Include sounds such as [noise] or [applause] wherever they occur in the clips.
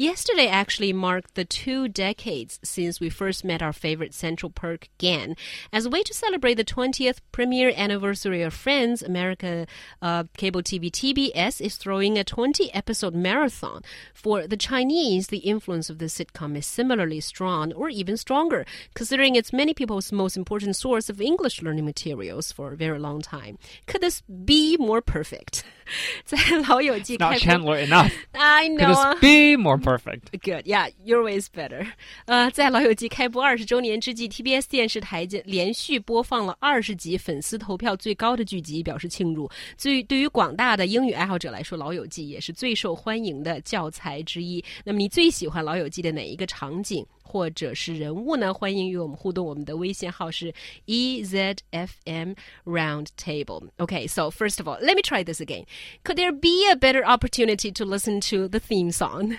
Yesterday actually marked the two decades since we first met our favorite Central Perk gang. As a way to celebrate the 20th premiere anniversary of Friends, America uh, cable TV TBS is throwing a 20 episode marathon. For the Chinese, the influence of the sitcom is similarly strong or even stronger, considering it's many people's most important source of English learning materials for a very long time. Could this be more perfect? [laughs] 在老友记 Not Chandler enough. I Could know. this be more perfect? Good, yeah, your way is better. 呃，在《老友记》开播二十周年之际，TBS 电视台连续播放了二十集粉丝投票最高的剧集，表示庆祝。最对于广大的英语爱好者来说，《老友记》也是最受欢迎的教材之一。那么，你最喜欢《老友记》的哪一个场景或者是人物呢？欢迎与我们互动。我们的微信号是 EZFM Roundtable. Okay, so first of all, let me try this again. Could there be a better opportunity to listen to the theme song?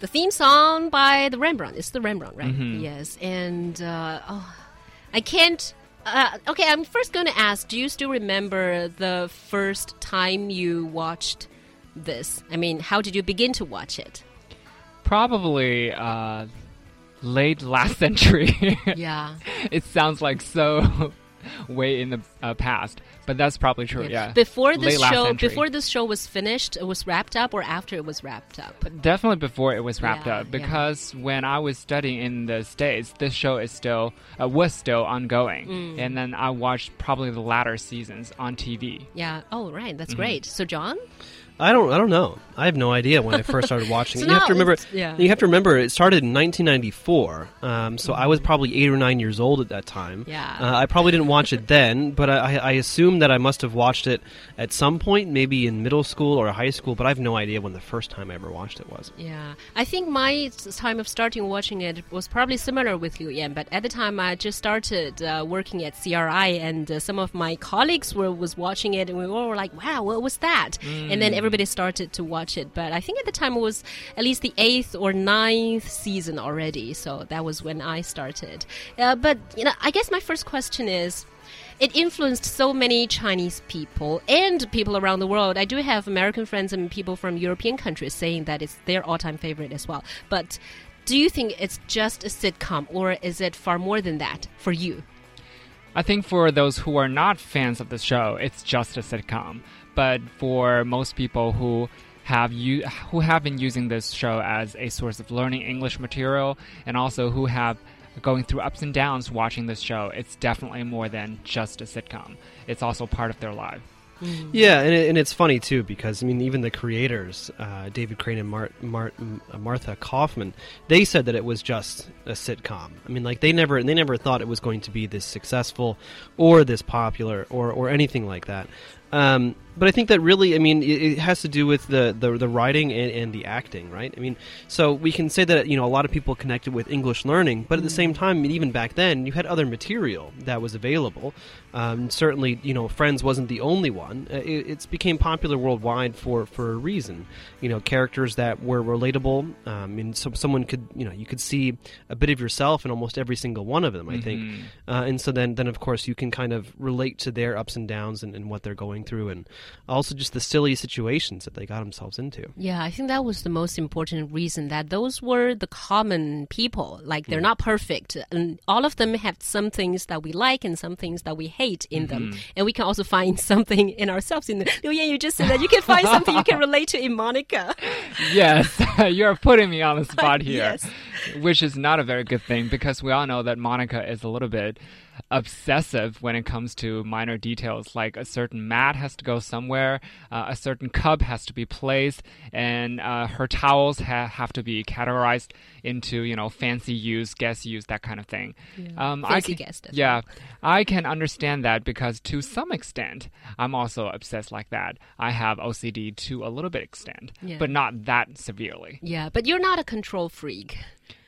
the theme song by the Rembrandt. It's the Rembrandt, right? Yes, and uh, oh, I can't. Uh, okay, I'm first going to ask: Do you still remember the first time you watched this? I mean, how did you begin to watch it? Probably uh, late last [laughs] century. Yeah, it sounds like so [laughs] way in the uh, past, but that's probably true. Yeah. Before this Late show, before this show was finished, it was wrapped up, or after it was wrapped up. Definitely before it was wrapped Yeah, up, yeah. because when I was studying in the states, this show is still uh, was still ongoing, Mm. and then I watched probably the latter seasons on TV. Yeah. Oh, right. That's great. So, John. I don't. I don't know. I have no idea when I first started [laughs] watching. So it. You have to remember. yeah. You have to remember. It started in 1994. Um, so I was probably eight or nine years old at that time. Yeah. Uh, I probably didn't watch it then, but I, I assume that I must have watched it at some point, maybe in middle school or high school. But I have no idea when the first time I ever watched it was. Yeah, I think my time of starting watching it was probably similar with Liu Yan, but at the time I just started uh, working at CRI, and uh, some of my colleagues were was watching it, and we all were like, "Wow, what was that?" And then everybody started to watch it. But I think at the time it was at least the eighth or ninth season already, so that was when I started. Uh, but you know, I guess my first question is it influenced so many Chinese people and people around the world. I do have American friends and people from European countries saying that it's their all time favorite as well. But do you think it's just a sitcom or is it far more than that for you? I think for those who are not fans of the show, it's just a sitcom. But for most people who have you who have been using this show as a source of learning English material, and also who have going through ups and downs watching this show, it's definitely more than just a sitcom. It's also part of their life. Yeah, and, it, and it's funny too because I mean, even the creators, uh, David Crane and Mar- Mar- uh, Martha Kauffman, they said that it was just a sitcom. I mean, like they never they never thought it was going to be this successful or this popular or or anything like that. Um, but I think that really, I mean, it, it has to do with the, the, the writing and, and the acting, right? I mean, so we can say that, you know, a lot of people connected with English learning, but at the same time, I mean, even back then, you had other material that was available. Um, certainly, you know, Friends wasn't the only one. Uh, It, it's became popular worldwide for, for a reason. You know, characters that were relatable. Um, and so someone could, you know, you could see a bit of yourself in almost every single one of them, I think. Uh, and so then, then, of course, you can kind of relate to their ups and downs and, and what they're going through, and also just the silly situations that they got themselves into. Yeah, I think that was the most important reason that those were the common people. Like they're hmm. not perfect, and all of them have some things that we like and some things that we hate in them. Mm-hmm. And we can also find [laughs] something in ourselves. In the oh, Liu Yan, you just said that you can find something you can [laughs] relate to in Monica. Yes, [laughs] you're putting me on the spot here, Yes. which is not a very good thing because we all know that Monica is a little bit obsessive when it comes to minor details, like a certain mat has to go somewhere, uh, a certain cup has to be placed, and uh, her towels ha- have to be categorized into you know fancy use, guest use, that kind of thing. Um, I Fancy can- guest Yeah, I can understand that because to some extent, I'm also obsessed like that. I have OCD to a little bit extent, Yeah. but not that severely. Yeah, but you're not a control freak.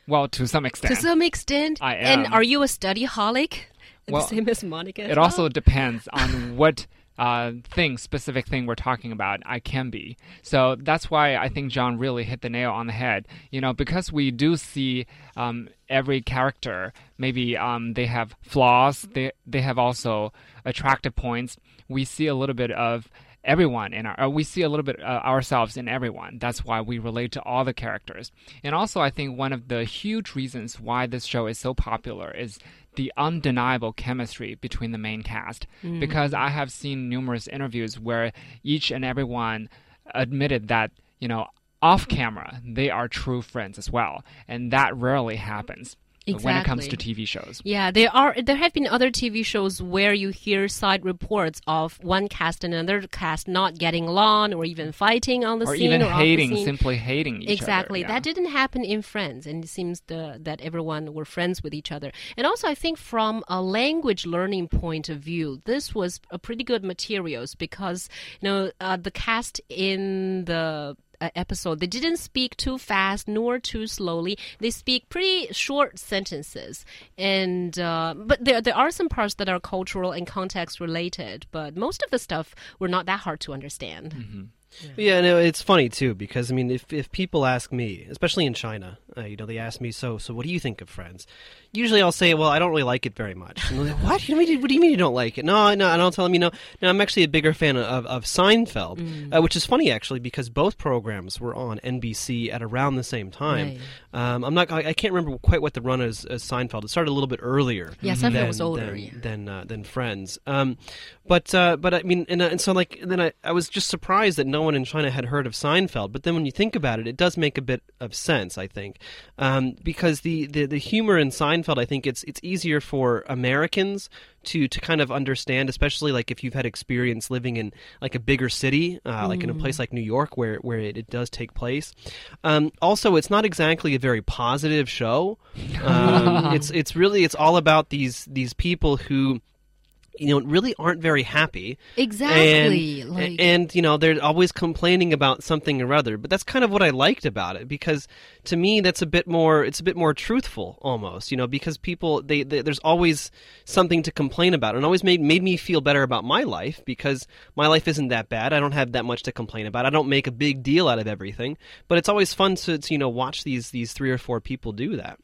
Well, to some extent. To some extent. I am. And are you a study holic? Well, the same as Monica. It well? also depends on [laughs] what uh, thing, specific thing we're talking about. I can be. So that's why I think John really hit the nail on the head. You know, because we do see um, every character, maybe um, they have flaws, they, they have also attractive points. We see a little bit of everyone in our uh, we see a little bit uh, ourselves in everyone. That's why we relate to all the characters. And also i think one of the huge reasons why this show is so popular is the undeniable chemistry between the main cast. Because i have seen numerous interviews where each and everyone admitted that you know off camera they are true friends as well. And that rarely happens when it comes to tv shows. Yeah, there are there have been other TV shows where you hear side reports of one cast and another cast not getting along or even fighting on the or scene even or hating simply hating each exactly. other yeah. that didn't happen in friends and it seems the, that everyone were friends with each other. And also i think from a language learning point of view this was a pretty good materials because you know uh, the cast in the episode. They didn't speak too fast nor too slowly. They speak pretty short sentences. And uh, but there there are some parts that are cultural and context related but most of the stuff were not that hard to understand. Mm-hmm. Yeah, no, it's funny too because I mean, if if people ask me, especially in China, uh, you know, they ask me, so so what do you think of Friends? Usually, I'll say, well, I don't really like it very much. And they're like, what? You mean, what do you mean you don't like it? No, no, and I'll tell them, you know, no, I'm actually a bigger fan of of Seinfeld, Mm. uh, which is funny actually because both programs were on NBC at around the same time. Um, I'm not, I, I can't remember quite what the run is as Seinfeld. It started a little bit earlier. Yeah, Seinfeld than, was older, than, yeah. than uh, than Friends. Um, but uh, but I mean, and, uh, and so like then I, I was just surprised that no one in China had heard of Seinfeld. But then when you think about it, it does make a bit of sense, I think, um, because the, the the humor in Seinfeld, I think it's it's easier for Americans to to kind of understand, especially like if you've had experience living in like a bigger city, uh, like in a place like New York where where it, it does take place. Um, also, it's not exactly a very positive show. Um, [laughs] it's it's really it's all about these these people who you know really aren't very happy. Exactly and, like and you know they're always complaining about something or other. But that's kind of what i liked about it because to me that's a bit more it's a bit more truthful almost you know because people they, they there's always something to complain about and always made made me feel better about my life because my life isn't that bad. I don't have that much to complain about. I don't make a big deal out of everything. But it's always fun to, to you know watch these these three or four people do that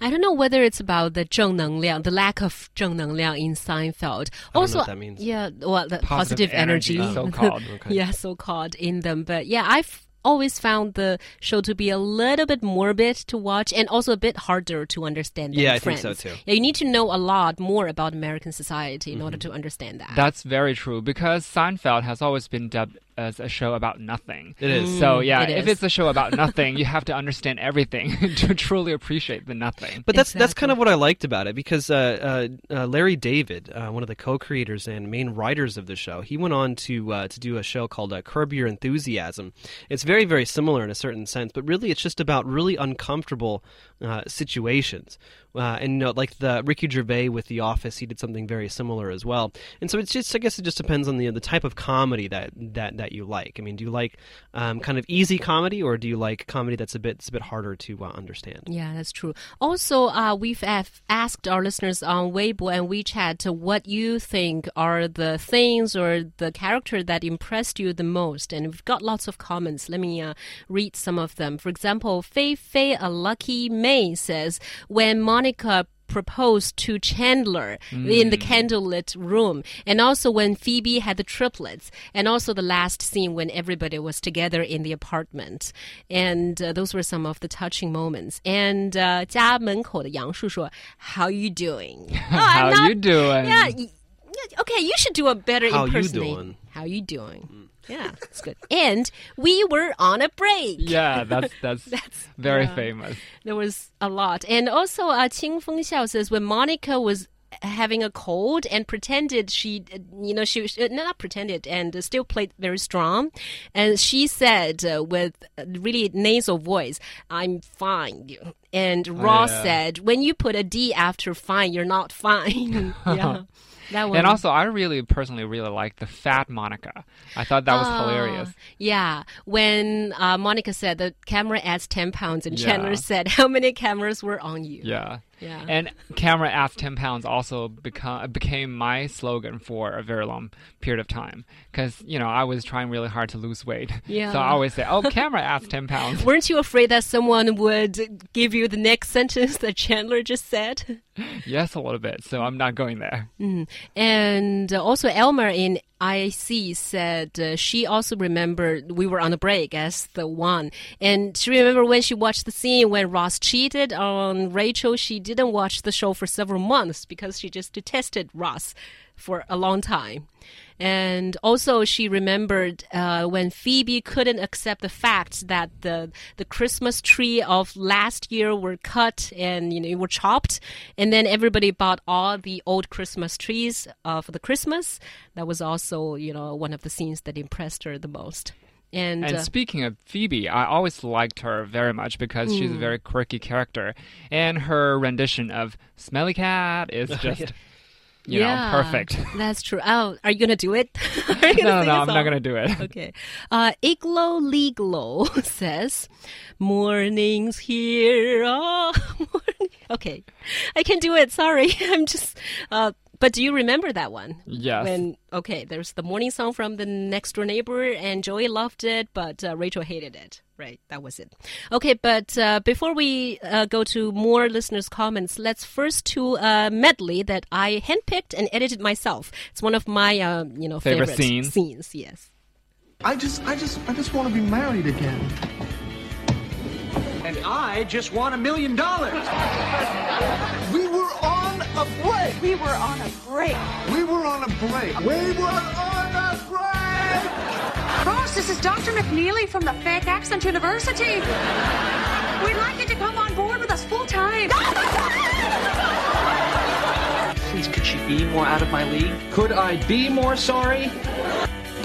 I don't know whether it's about the 正能量, the lack of 正能量 in Seinfeld. I don't know also, what that means. yeah, well, the Positive positive, energy, energy, so-called. [laughs] Okay. yeah, so called in them. But yeah, I've always found the show to be a little bit morbid to watch and also a bit harder to understand. Than Yeah, I think Friends. so, too. Yeah, you need to know a lot more about American society in Mm-hmm. order to understand that. That's very true because Seinfeld has always been dubbed as a show about nothing. It is. So yeah, it if is. it's a show about [laughs] nothing, you have to understand everything [laughs] to truly appreciate the nothing. But that's that's kind of what I liked about it because uh, uh, uh, Larry David, uh, one of the co-creators and main writers of the show, he went on to uh, to do a show called uh, Curb Your Enthusiasm. It's very very similar in a certain sense, but really it's just about really uncomfortable uh, situations. Uh, and you know, like the Ricky Gervais with The Office, he did something very similar as well. And so it's just, I guess, it just depends on the the type of comedy that that, that you like. I mean, do you like um, kind of easy comedy, or do you like comedy that's a bit it's a bit harder to uh, understand? Yeah, that's true. Also, uh, we've asked our listeners on Weibo and WeChat what you think are the things or the character that impressed you the most. And we've got lots of comments. Let me uh, read some of them. For example, Fei Fei, a lucky May, says, when Monica proposed to Chandler in the candlelit room, and also when Phoebe had the triplets, and also the last scene when everybody was together in the apartment. And uh, those were some of the touching moments. And uh, 家门口的杨树说, How you doing? [laughs] Oh, How I'm not- you doing? Yeah. y- yeah, Okay, you should do a better How you impersonation. doing? How you doing? Yeah, [laughs] that's good. And we were on a break. Yeah, that's [laughs] that's, That's- very yeah. famous. There was a lot. And also, uh, Qing Feng Xiao says when Monica was having a cold and pretended she, you know, she uh, not pretended and still played very strong. And she said uh, with really nasal voice, "I'm fine." And Ross yeah. said, "When you put a D after fine, you're not fine." [laughs] yeah, that one. And also, I really personally really like the fat Monica. I thought that was Ah, hilarious. Yeah, when uh, Monica said the camera adds ten pounds, and Yeah. Chandler said, "How many cameras were on you?" Yeah. Yeah. And camera asked 10 pounds also become, became my slogan for a very long period of time. Because, you know, I was trying really hard to lose weight. Yeah. So I always say, oh, camera asked 10 pounds. [laughs] Weren't you afraid that someone would give you the next [laughs] sentence that Chandler just said? yes, a little bit. So I'm not going there. And also, Elmer in IC said uh, she also remembered we were on a break as the one. And she remembered when she watched the scene when Ross cheated on Rachel, she didn't watch the show for several months because she just detested Ross for a long time. And also, she remembered uh, when Phoebe couldn't accept the fact that the the Christmas tree of last year were cut and you know were chopped, and then everybody bought all the old Christmas trees uh, for the Christmas. That was also you know one of the scenes that impressed her the most. And, And uh, speaking of Phoebe, I always liked her very much because she's Hmm. a very quirky character. And her rendition of Smelly Cat is [laughs] just, you yeah, know, perfect. That's true. Oh, are you gonna do it? [laughs] Are no, no, I'm not going to do it. [laughs] Okay. Uh, Iglo Leglo [laughs] says, Mornings here. Oh, morning. Okay. I can do it. Sorry. I'm just. Uh, but do you remember that one? Yes. When okay, there's the morning song from the next door neighbor, and Joey loved it, but uh, Rachel hated it. Right, that was it. Okay, but uh, before we uh, go to more listeners' comments, let's first to a medley that I handpicked and edited myself. It's one of my, uh, you know, Favorite favorite scenes? Scenes, yes. I just, I just, I just want to be married again. And I just want a million dollars. We were on a break. We were on a break. We were on a break. We were on a break. Ross, this is Dr. McNeely from the Fake Accent University. We'd like you to come on board with us full time. Please, could she be more out of my league? Could I be more sorry?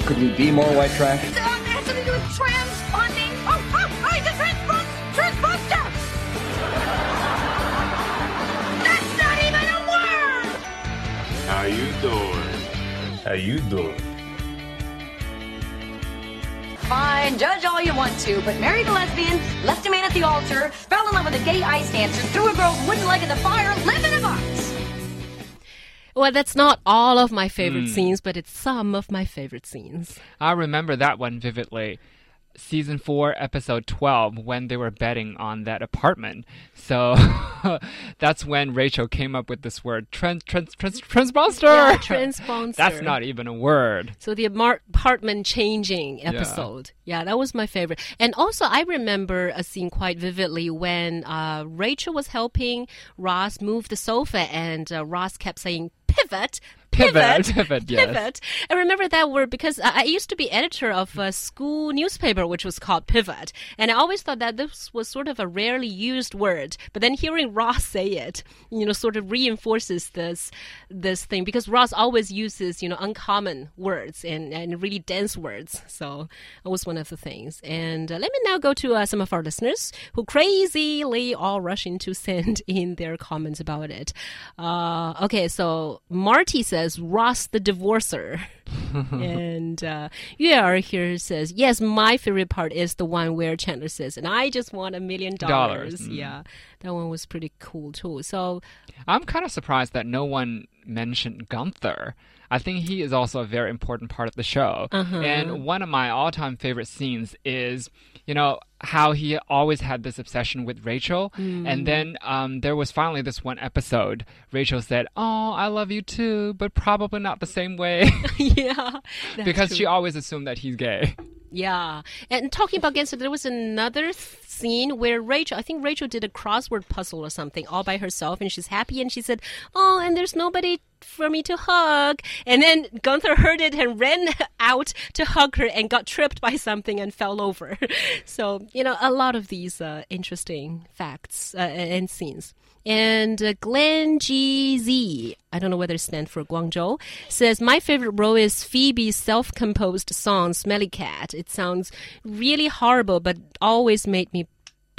Could we be more white trash? It has to do with transponding. How you doing? Fine, judge all you want to, but married a lesbian, left a man at the altar, fell in love with a gay ice dancer, threw a girl's wooden leg in the fire, live in a box. Well, that's not all of my favorite hmm. scenes, but it's some of my favorite scenes. I remember that one vividly. Season 4, episode 12, when they were betting on that apartment. So [laughs] that's when Rachel came up with this word, trans, trans, trans. Yeah. [laughs] That's not even a word. So the apartment changing episode. Yeah. that was my favorite. And also, I remember a scene quite vividly when uh, Rachel was helping Ross move the sofa, and uh, Ross kept saying, pivot. Pivot, [laughs] Pivot, yes. pivot. I remember that word because I I used to be editor of a school newspaper which was called Pivot, and I always thought that this was sort of a rarely used word. But then hearing Ross say it, you know, sort of reinforces this this thing because Ross always uses you know uncommon words and and really dense words. So that was one of the things. And uh, let me now go to uh, some of our listeners who crazily all rushing to send [laughs] in their comments about it. Uh, okay, so Marty says Ross the divorcer. [laughs] and uh, Yuer here says, yes, my favorite part is the one where Chandler says, and I just want a million Dollars, dollars. mm. Yeah, that one was pretty cool too. So, I'm kind of surprised that no one mentioned Gunther. I think he is also a very important part of the show. And one of my all time favorite scenes is, you know, how he always had this obsession with Rachel. And then um, there was finally this one episode. Rachel said, Oh, I love you too, but probably not the same way. [laughs] yeah. [laughs] because true. she always assumed that he's gay. Yeah, and talking about Gunther, there was another scene where Rachel, I think Rachel did a crossword puzzle or something all by herself, and she's happy, and she said, "Oh, and there's nobody." For me to hug, and then Gunther heard it and ran [laughs] out to hug her and got tripped by something and fell over. [laughs] So you know a lot of these uh, interesting facts uh, and scenes. And uh, Glenn GZ, I don't know whether it stands for Guangzhou, says, My favorite role is Phoebe's self composed song, Smelly Cat. It sounds really horrible, but always made me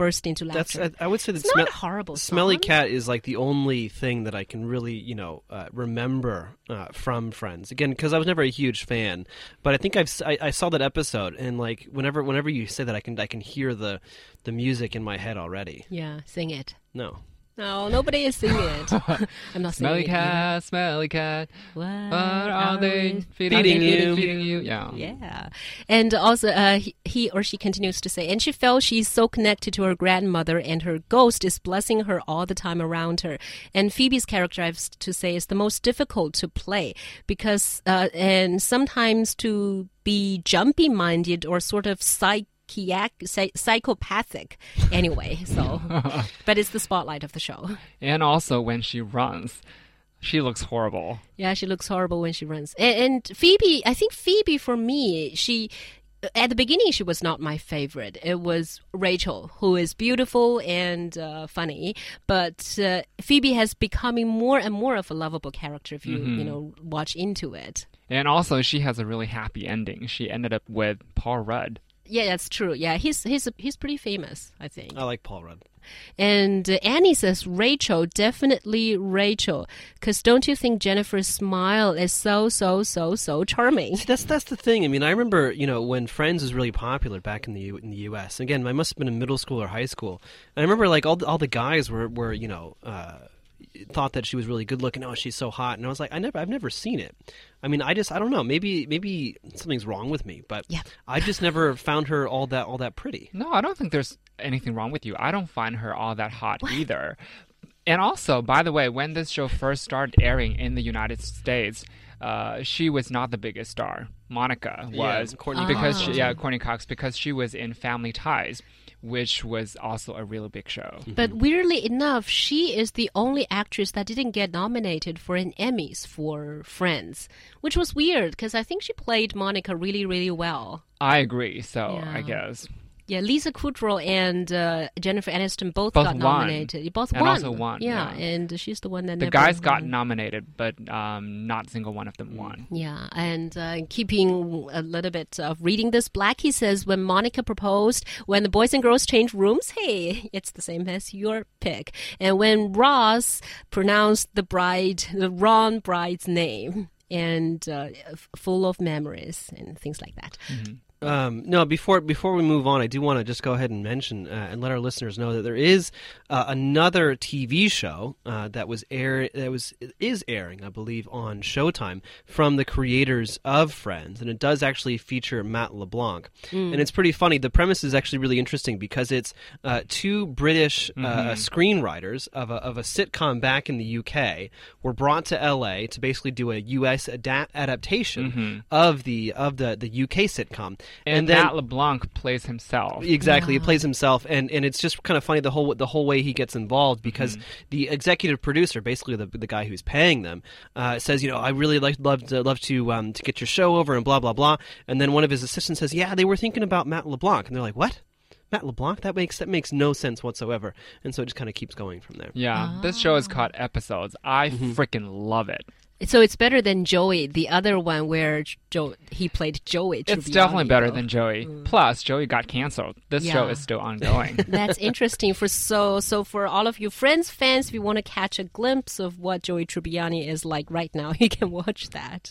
burst into That's laughter. I, I would say that It's not a horrible Smelly song. Cat is like the only thing that I can really you know uh, remember uh, from Friends. Again, because I was never a huge fan, but I think I've I, I saw that episode and like whenever whenever you say that I can I can hear the the music in my head already. yeah, sing it. No. No, nobody is singing it. [laughs] I'm not Smelly singing it. cat, smelly cat. What What are they feeding, Feeding you? you. Feeding you? Yeah. Yeah. And also, uh, he, he or she continues to say, and she felt she's so connected to her grandmother, and her ghost is blessing her all the time around her. And Phoebe's character, I have to say, is the most difficult to play because, uh, and sometimes to be jumpy minded or sort of psych. Psy- Psychopathic, anyway. So, [laughs] but it's the spotlight of the show. And also when she runs, she looks horrible. Yeah, she looks horrible when she runs. And, and Phoebe, I think Phoebe for me, she at the beginning she was not my favorite. It was Rachel, who is beautiful and uh, funny, but uh, Phoebe has becoming more and more of a lovable character if you you know watch into it. And also she has a really happy ending. She ended up with Paul Rudd. Yeah, that's true. Yeah, he's he's he's pretty famous, I think. I like Paul Rudd. And uh, Annie says Rachel, definitely Rachel, because don't you think Jennifer's smile is so so so so charming? See, that's that's the thing. I mean, I remember you know when Friends was really popular back in the U- in the U.S. Again, I must have been in middle school or high school. And I remember like all the, all the guys were were you know uh, thought that she was really good looking. Oh, she's so hot. And I was like, I never I've never seen it. I mean, I just I don't know. Maybe maybe something's wrong with me, but Yeah. I just never [laughs] found her all that all that pretty. No, I don't think there's anything wrong with you. I don't find her all that hot either. And also, by the way, when this show first started airing in the United States, uh, she was not the biggest star. Monica Yeah, was Courteney because Cox she, yeah, Courteney Cox because she was in Family Ties, which was also a really big show. Mm-hmm. But weirdly enough, she is the only actress that didn't get nominated for an Emmys for Friends, which was weird because I think she played Monica really, really well. I agree. So I guess Yeah, Lisa Kudrow and uh, Jennifer Aniston both, Both got won. nominated. Both And won. also won, Yeah, yeah. and she's the one that the guys got nominated, but um, not single one of them won. Yeah, and uh, keeping a little bit of reading this, Blackie says when Monica proposed, when the boys and girls change rooms, hey, it's the same as your pick. And when Ross pronounced the bride, the wrong bride's name, and uh, full of memories and things like that. Um, no, before before we move on, I do want to just go ahead and mention uh, and let our listeners know that there is uh, another TV show uh, that was air that was is airing, I believe, on Showtime from the creators of Friends, and it does actually feature Matt LeBlanc, and it's pretty funny. The premise is actually really interesting because it's uh, two British uh, screenwriters of a of a sitcom back in the UK were brought to LA to basically do a US adapt adaptation of the of the the UK sitcom. And, then Matt LeBlanc plays himself. exactly he plays himself and and it's just kind of funny the whole the whole way he gets involved because the executive producer basically the the guy who's paying them uh, says you know I really like love to love to um, to get your show over and blah blah blah. And then one of his assistants says yeah they were thinking about Matt LeBlanc. And they're like what? Matt LeBlanc? That makes that makes no sense whatsoever. And so it just kind of keeps going from there. Yeah, this show is called Episodes. I Mm-hmm. freaking love it. So it's better than Joey, the other one where Joe he played Joey. It's definitely better though. than Joey. Mm. Plus, Joey got canceled. This show is still ongoing. [laughs] That's interesting for so so for all of you Friends fans, if you want to catch a glimpse of what Joey Tribbiani is like right now, [laughs] you can watch that.